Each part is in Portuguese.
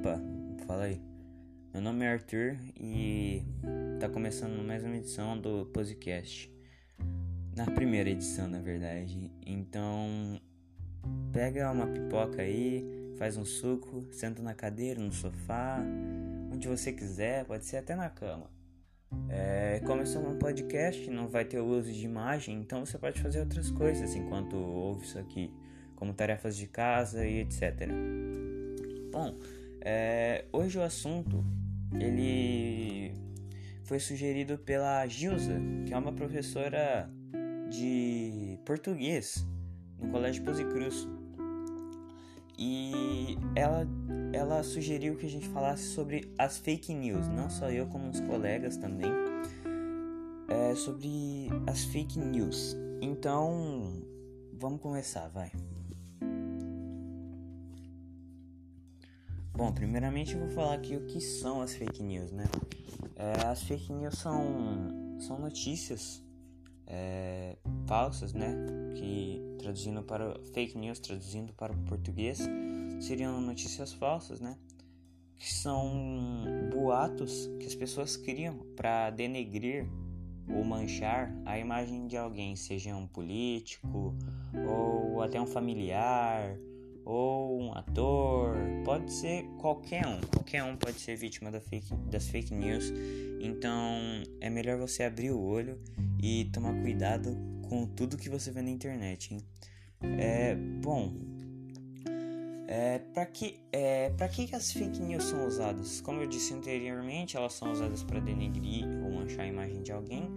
Opa, fala aí. Meu nome é Arthur e tá começando mais uma edição do podcast. Na primeira edição, na verdade. Então, pega uma pipoca aí, faz um suco, senta na cadeira, no sofá, onde você quiser, pode ser até na cama. É, começando um podcast, não vai ter o uso de imagem, então você pode fazer outras coisas enquanto ouve isso aqui, como tarefas de casa e etc. Bom, é, hoje o assunto ele foi sugerido pela Gilza, que é uma professora de português no Colégio Cruz. E ela, ela sugeriu que a gente falasse sobre as fake news, não só eu, como os colegas também, é, sobre as fake news. Então, vamos começar, vai. Bom, primeiramente eu vou falar aqui o que são as fake news, né? É, as fake news são, são notícias é, falsas, né? Que traduzindo para fake news, traduzindo para o português, seriam notícias falsas, né? Que são boatos que as pessoas criam para denegrir ou manchar a imagem de alguém, seja um político ou até um familiar ou um ator, pode ser qualquer um, qualquer um pode ser vítima da fake, das fake news. Então é melhor você abrir o olho e tomar cuidado com tudo que você vê na internet. Hein? É bom. É, para que é, para que as fake news são usadas? Como eu disse anteriormente, elas são usadas para denegrir ou manchar a imagem de alguém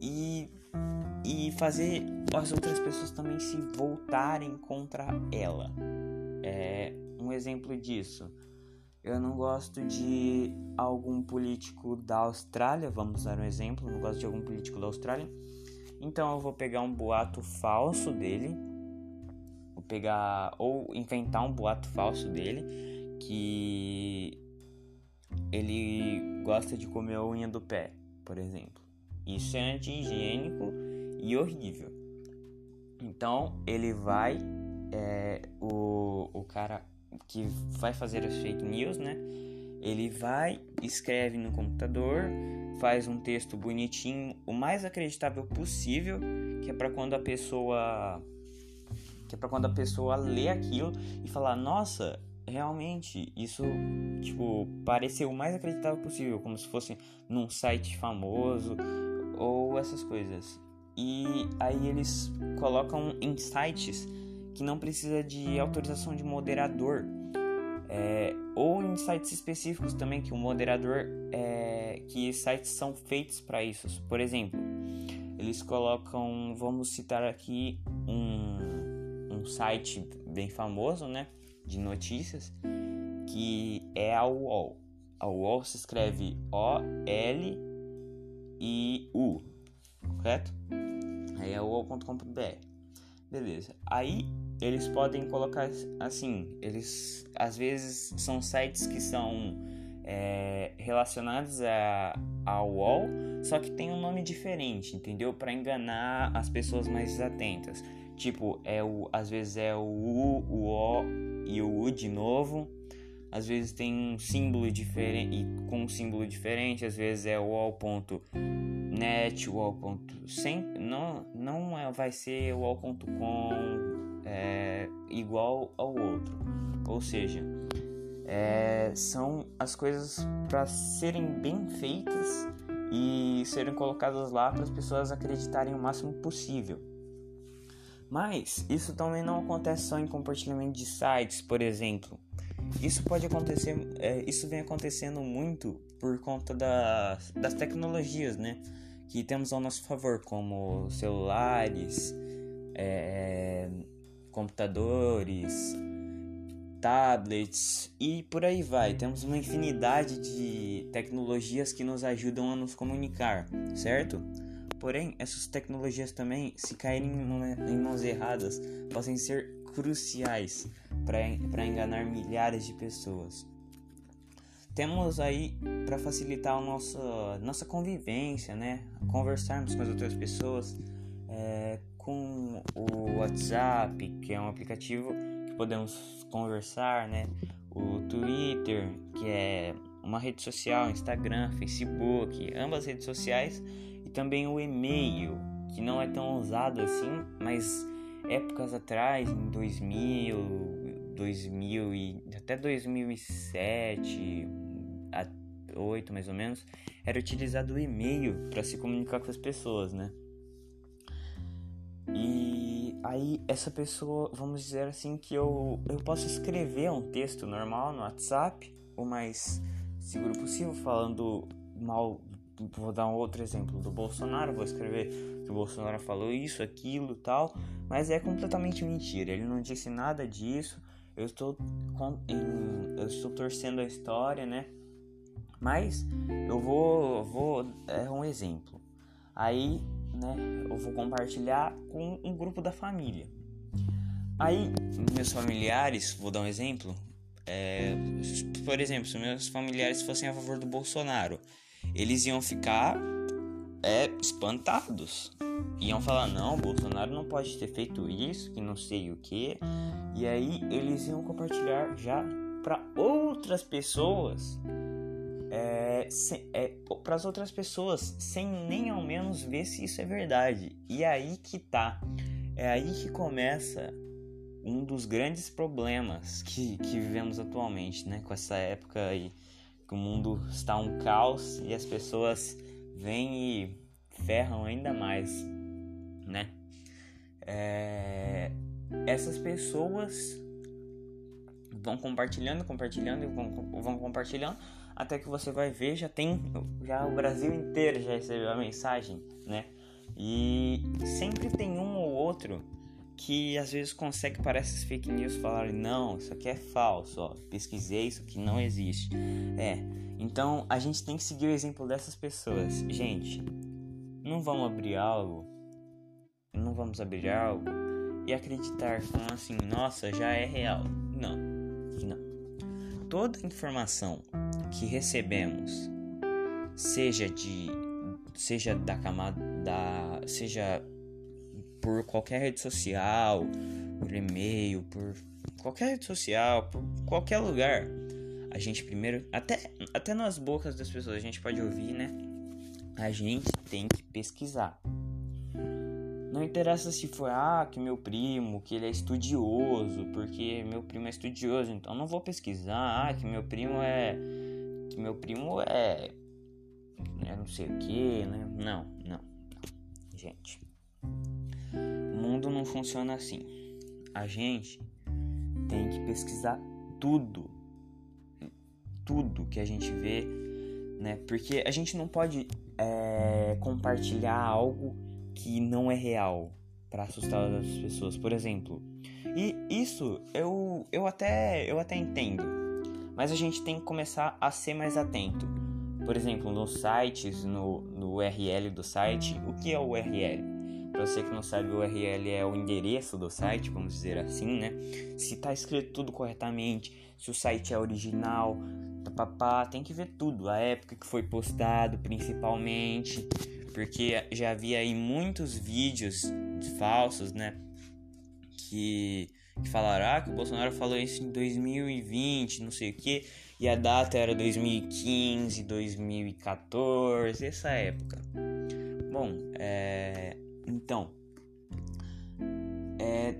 e e fazer as outras pessoas também se voltarem contra ela. É um exemplo disso. Eu não gosto de algum político da Austrália, vamos dar um exemplo, não gosto de algum político da Austrália. Então eu vou pegar um boato falso dele, vou pegar ou inventar um boato falso dele que ele gosta de comer a unha do pé, por exemplo. Isso é anti-higiênico e horrível. Então ele vai, é, o, o cara que vai fazer as fake news, né? Ele vai, escreve no computador, faz um texto bonitinho, o mais acreditável possível, que é para quando a pessoa que é para quando a pessoa lê aquilo e falar, nossa, realmente isso tipo pareceu o mais acreditável possível, como se fosse num site famoso ou essas coisas. E aí eles colocam insights que não precisa de autorização de moderador. É, ou em sites específicos também que o moderador é, que sites são feitos para isso. Por exemplo, eles colocam, vamos citar aqui um, um site bem famoso, né, de notícias, que é a UOL. A UOL se escreve O L I U, correto? Aí é uol.com.br. Beleza. Aí eles podem colocar assim, eles às vezes são sites que são é, relacionados a, a UOL, só que tem um nome diferente, entendeu? Para enganar as pessoas mais desatentas. Tipo, é o, às vezes é o U, o O e o U de novo. Às vezes tem um símbolo diferente com um símbolo diferente, às vezes é wall.net, wall.sem, não não é, vai ser wall.com é, igual ao outro. Ou seja, é, são as coisas para serem bem feitas e serem colocadas lá para as pessoas acreditarem o máximo possível. Mas isso também não acontece só em compartilhamento de sites, por exemplo. Isso pode acontecer, é, isso vem acontecendo muito por conta das, das tecnologias, né? Que temos ao nosso favor, como celulares, é, computadores, tablets e por aí vai. Temos uma infinidade de tecnologias que nos ajudam a nos comunicar, certo? Porém, essas tecnologias também, se caírem em mãos erradas, podem ser cruciais para enganar milhares de pessoas. Temos aí para facilitar a nossa, nossa convivência, né? Conversarmos com as outras pessoas é, com o WhatsApp, que é um aplicativo que podemos conversar, né? o Twitter, que é uma rede social, Instagram, Facebook, ambas redes sociais, e também o e-mail, que não é tão usado assim, mas épocas atrás, em 2000, 2000 e até 2007, a 8 mais ou menos, era utilizado o e-mail para se comunicar com as pessoas, né? E aí essa pessoa, vamos dizer assim que eu eu posso escrever um texto normal no WhatsApp, o mais seguro possível, falando mal vou dar um outro exemplo do Bolsonaro, vou escrever que o Bolsonaro falou isso, aquilo, tal, mas é completamente mentira. Ele não disse nada disso. Eu estou eu estou torcendo a história, né? Mas eu vou vou é um exemplo. Aí, né, eu vou compartilhar com um grupo da família. Aí, meus familiares, vou dar um exemplo, é, por exemplo, se meus familiares fossem a favor do Bolsonaro, eles iam ficar é, espantados. Iam falar: não, Bolsonaro não pode ter feito isso, que não sei o que. E aí eles iam compartilhar já para outras pessoas. É, é, para as outras pessoas, sem nem ao menos ver se isso é verdade. E aí que tá. É aí que começa um dos grandes problemas que, que vivemos atualmente, né? Com essa época aí que o mundo está um caos e as pessoas vêm e ferram ainda mais, né? É, essas pessoas vão compartilhando, compartilhando e vão, vão compartilhando até que você vai ver já tem já o Brasil inteiro já recebeu a mensagem, né? E sempre tem um ou outro que às vezes consegue para essas fake news falar não, isso aqui é falso, ó, pesquisei isso aqui não existe. É, então a gente tem que seguir o exemplo dessas pessoas. Gente, não vamos abrir algo, não vamos abrir algo e acreditar assim, nossa, já é real. Não, não. Toda informação que recebemos, seja de seja da camada da seja por qualquer rede social, por e-mail, por qualquer rede social, por qualquer lugar. A gente primeiro, até, até nas bocas das pessoas a gente pode ouvir, né? A gente tem que pesquisar. Não interessa se foi, ah, que meu primo, que ele é estudioso, porque meu primo é estudioso, então não vou pesquisar, ah, que meu primo é. que meu primo é. é não sei o que, né? Não, não. Gente funciona assim. A gente tem que pesquisar tudo, tudo que a gente vê, né? Porque a gente não pode é, compartilhar algo que não é real para assustar as pessoas, por exemplo. E isso eu, eu até eu até entendo, mas a gente tem que começar a ser mais atento. Por exemplo, nos sites, no, no URL do site, o que é o URL? Para você que não sabe, o URL é o endereço do site, vamos dizer assim, né? Se tá escrito tudo corretamente, se o site é original, papá, tem que ver tudo, a época que foi postado, principalmente, porque já havia aí muitos vídeos falsos, né? Que, que falaram ah, que o Bolsonaro falou isso em 2020, não sei o que, e a data era 2015, 2014, essa época. Bom, é, então, é,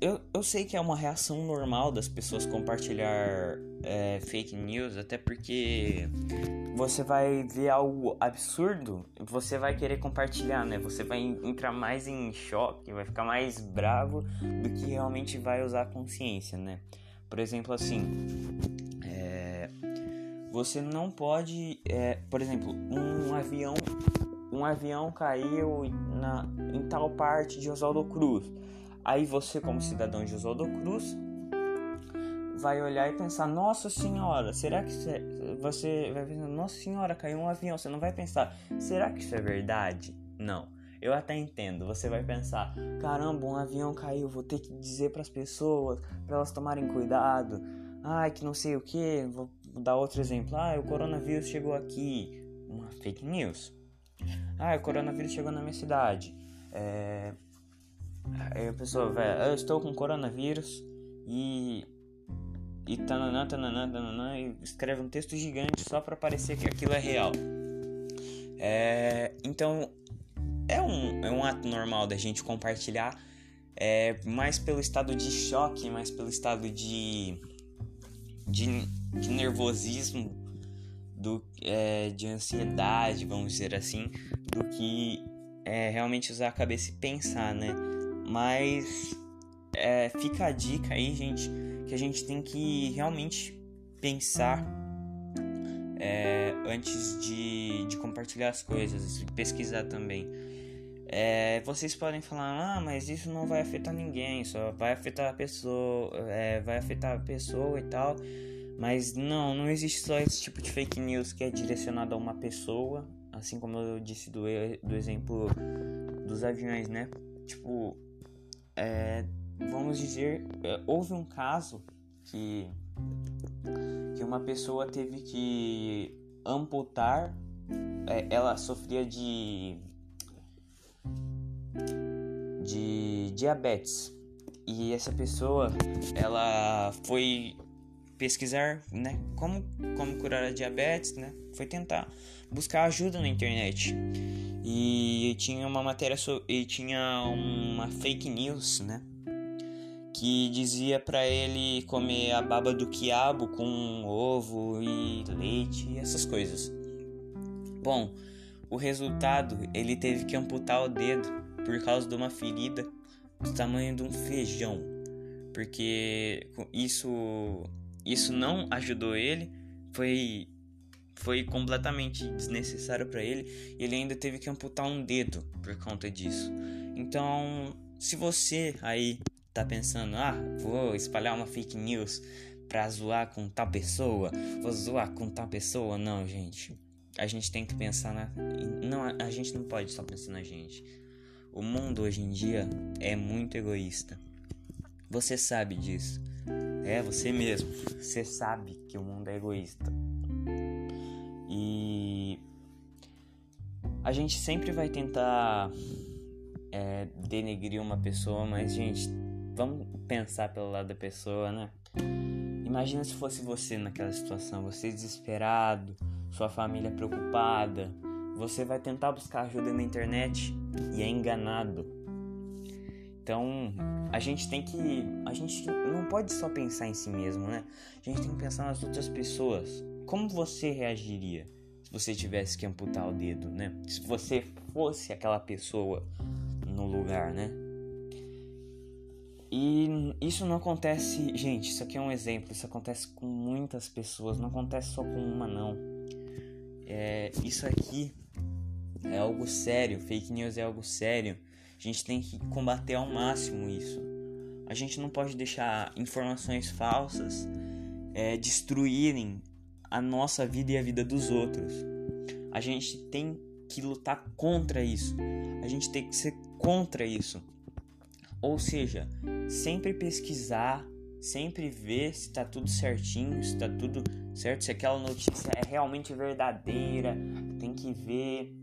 eu, eu sei que é uma reação normal das pessoas compartilhar é, fake news, até porque você vai ver algo absurdo, você vai querer compartilhar, né? Você vai entrar mais em choque, vai ficar mais bravo do que realmente vai usar a consciência, né? Por exemplo, assim, é, você não pode, é, por exemplo, um avião um avião caiu na, em tal parte de Oswaldo Cruz. Aí você, como cidadão de Oswaldo Cruz, vai olhar e pensar: Nossa Senhora, será que você vai pensar: Nossa Senhora, caiu um avião? Você não vai pensar: Será que isso é verdade? Não. Eu até entendo. Você vai pensar: Caramba, um avião caiu. Vou ter que dizer para as pessoas para elas tomarem cuidado. Ai, que não sei o que. Vou dar outro exemplo. Ah, o coronavírus chegou aqui. Uma fake news. Ah, o coronavírus chegou na minha cidade. É... Aí a pessoa vai, eu estou com coronavírus e e tananã, tananã, tananã, e escreve um texto gigante só para parecer que aquilo é real. É, então, é um, é um ato normal da gente compartilhar, é, mais pelo estado de choque, mais pelo estado de, de, de nervosismo, do, é, de ansiedade, vamos dizer assim, do que é, realmente usar a cabeça e pensar, né? Mas é, fica a dica aí, gente, que a gente tem que realmente pensar é, antes de, de compartilhar as coisas, pesquisar também. É, vocês podem falar, ah, mas isso não vai afetar ninguém, só vai afetar a pessoa, é, vai afetar a pessoa e tal. Mas não, não existe só esse tipo de fake news que é direcionado a uma pessoa, assim como eu disse do, do exemplo dos aviões, né? Tipo, é, vamos dizer, é, houve um caso que, que uma pessoa teve que amputar, é, ela sofria de, de diabetes. E essa pessoa, ela foi pesquisar, né, como, como curar a diabetes, né, foi tentar buscar ajuda na internet. E tinha uma matéria so, e tinha uma fake news, né, que dizia para ele comer a baba do quiabo com ovo e leite e essas coisas. Bom, o resultado, ele teve que amputar o dedo por causa de uma ferida do tamanho de um feijão, porque isso isso não ajudou ele, foi foi completamente desnecessário para ele e ele ainda teve que amputar um dedo por conta disso. Então, se você aí tá pensando, ah, vou espalhar uma fake news pra zoar com tal pessoa, vou zoar com tal pessoa, não, gente. A gente tem que pensar na. Não, a gente não pode só pensar na gente. O mundo hoje em dia é muito egoísta. Você sabe disso. É você mesmo. Você sabe que o mundo é egoísta. E a gente sempre vai tentar é, denegrir uma pessoa, mas gente, vamos pensar pelo lado da pessoa, né? Imagina se fosse você naquela situação, você desesperado, sua família preocupada, você vai tentar buscar ajuda na internet e é enganado. Então, a gente tem que. A gente não pode só pensar em si mesmo, né? A gente tem que pensar nas outras pessoas. Como você reagiria se você tivesse que amputar o dedo, né? Se você fosse aquela pessoa no lugar, né? E isso não acontece, gente, isso aqui é um exemplo, isso acontece com muitas pessoas, não acontece só com uma não. É, isso aqui é algo sério, fake news é algo sério. Gente tem que combater ao máximo isso. A gente não pode deixar informações falsas é, destruírem a nossa vida e a vida dos outros. A gente tem que lutar contra isso. A gente tem que ser contra isso. Ou seja, sempre pesquisar, sempre ver se está tudo certinho, se está tudo certo, se aquela notícia é realmente verdadeira. Tem que ver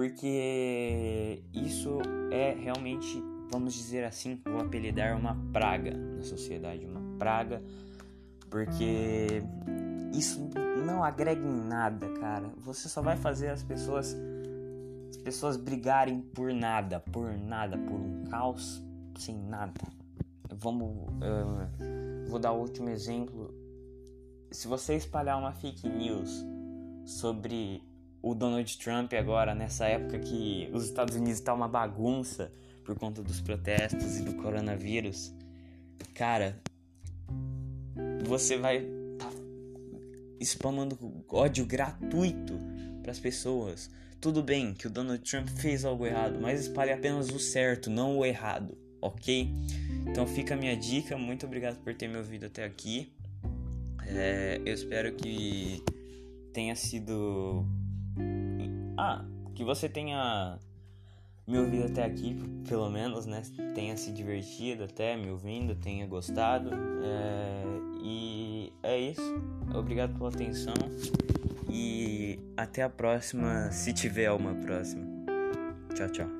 porque isso é realmente, vamos dizer assim, vou apelidar uma praga na sociedade, uma praga, porque isso não agrega em nada, cara. Você só vai fazer as pessoas as pessoas brigarem por nada, por nada, por um caos sem nada. Vamos, uh, vou dar o último exemplo. Se você espalhar uma fake news sobre o Donald Trump agora, nessa época que os Estados Unidos está uma bagunça por conta dos protestos e do coronavírus, cara, você vai tá spamando ódio gratuito para as pessoas. Tudo bem que o Donald Trump fez algo errado, mas espalhe apenas o certo, não o errado, ok? Então fica a minha dica. Muito obrigado por ter me ouvido até aqui. É, eu espero que tenha sido ah, que você tenha me ouvido até aqui, pelo menos, né? Tenha se divertido até me ouvindo, tenha gostado. É... E é isso. Obrigado pela atenção. E até a próxima, se tiver uma próxima. Tchau, tchau.